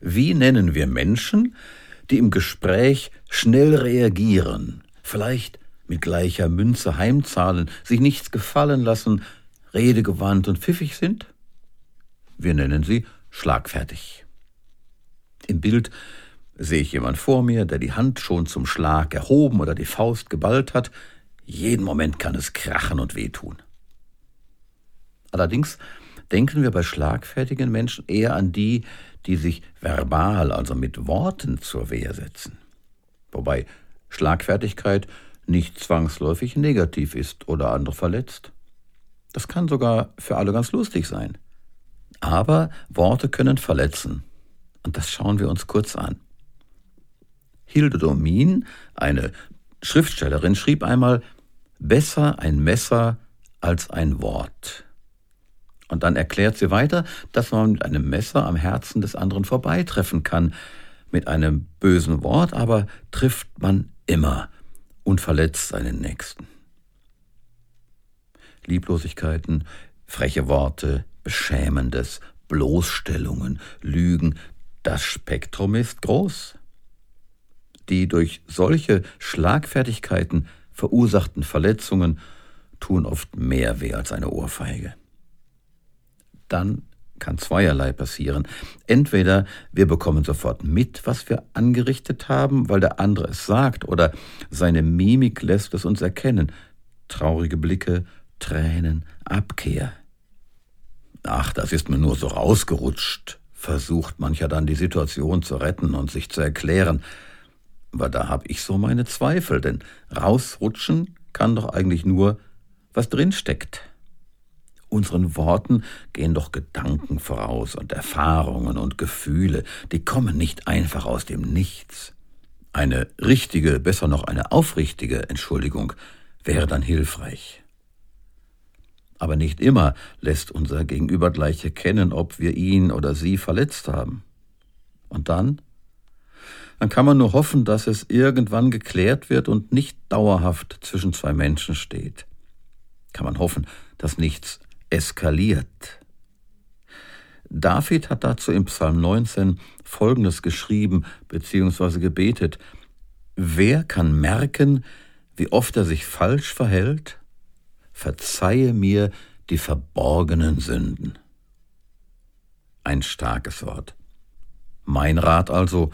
Wie nennen wir Menschen, die im Gespräch schnell reagieren, vielleicht mit gleicher Münze heimzahlen, sich nichts gefallen lassen, redegewandt und pfiffig sind? Wir nennen sie schlagfertig. Im Bild sehe ich jemand vor mir, der die Hand schon zum Schlag erhoben oder die Faust geballt hat. Jeden Moment kann es krachen und wehtun. Allerdings denken wir bei schlagfertigen Menschen eher an die, die sich verbal, also mit Worten zur Wehr setzen. Wobei Schlagfertigkeit nicht zwangsläufig negativ ist oder andere verletzt. Das kann sogar für alle ganz lustig sein. Aber Worte können verletzen. Und das schauen wir uns kurz an. Hilde Domin, eine Schriftstellerin, schrieb einmal, besser ein Messer als ein Wort. Und dann erklärt sie weiter, dass man mit einem Messer am Herzen des anderen vorbeitreffen kann. Mit einem bösen Wort aber trifft man immer und verletzt seinen Nächsten. Lieblosigkeiten, freche Worte, Beschämendes, Bloßstellungen, Lügen, das Spektrum ist groß. Die durch solche Schlagfertigkeiten verursachten Verletzungen tun oft mehr weh als eine Ohrfeige. Dann kann zweierlei passieren. Entweder wir bekommen sofort mit, was wir angerichtet haben, weil der andere es sagt, oder seine Mimik lässt es uns erkennen. Traurige Blicke, Tränen, Abkehr. Ach, das ist mir nur so rausgerutscht, versucht mancher dann die Situation zu retten und sich zu erklären. Aber da hab ich so meine Zweifel, denn rausrutschen kann doch eigentlich nur, was drin steckt. Unseren Worten gehen doch Gedanken voraus und Erfahrungen und Gefühle, die kommen nicht einfach aus dem Nichts. Eine richtige, besser noch eine aufrichtige Entschuldigung wäre dann hilfreich. Aber nicht immer lässt unser Gegenüber gleich erkennen, ob wir ihn oder sie verletzt haben. Und dann? Dann kann man nur hoffen, dass es irgendwann geklärt wird und nicht dauerhaft zwischen zwei Menschen steht. Kann man hoffen, dass nichts eskaliert. David hat dazu im Psalm 19 Folgendes geschrieben bzw. gebetet. Wer kann merken, wie oft er sich falsch verhält? Verzeihe mir die verborgenen Sünden. Ein starkes Wort. Mein Rat also,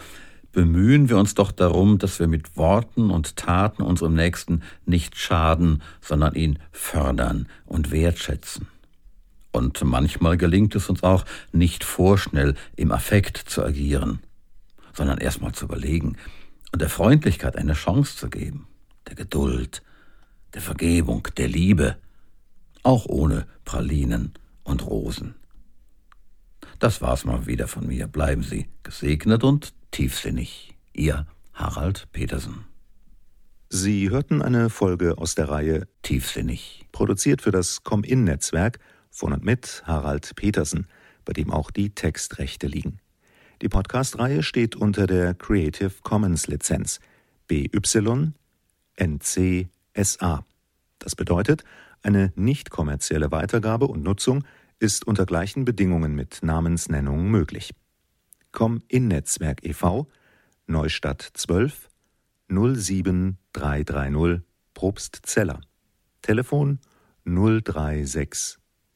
bemühen wir uns doch darum, dass wir mit Worten und Taten unserem Nächsten nicht schaden, sondern ihn fördern und wertschätzen. Und manchmal gelingt es uns auch, nicht vorschnell im Affekt zu agieren, sondern erstmal zu überlegen und der Freundlichkeit eine Chance zu geben, der Geduld, der Vergebung, der Liebe, auch ohne Pralinen und Rosen. Das war's mal wieder von mir. Bleiben Sie gesegnet und tiefsinnig. Ihr Harald Petersen. Sie hörten eine Folge aus der Reihe Tiefsinnig, produziert für das Com-In-Netzwerk von und mit Harald Petersen, bei dem auch die Textrechte liegen. Die Podcast-Reihe steht unter der Creative Commons Lizenz BY NC-SA. Das bedeutet, eine nicht kommerzielle Weitergabe und Nutzung ist unter gleichen Bedingungen mit Namensnennung möglich. Com in Netzwerk e.V. Neustadt 12 07330 Probstzeller. Telefon 036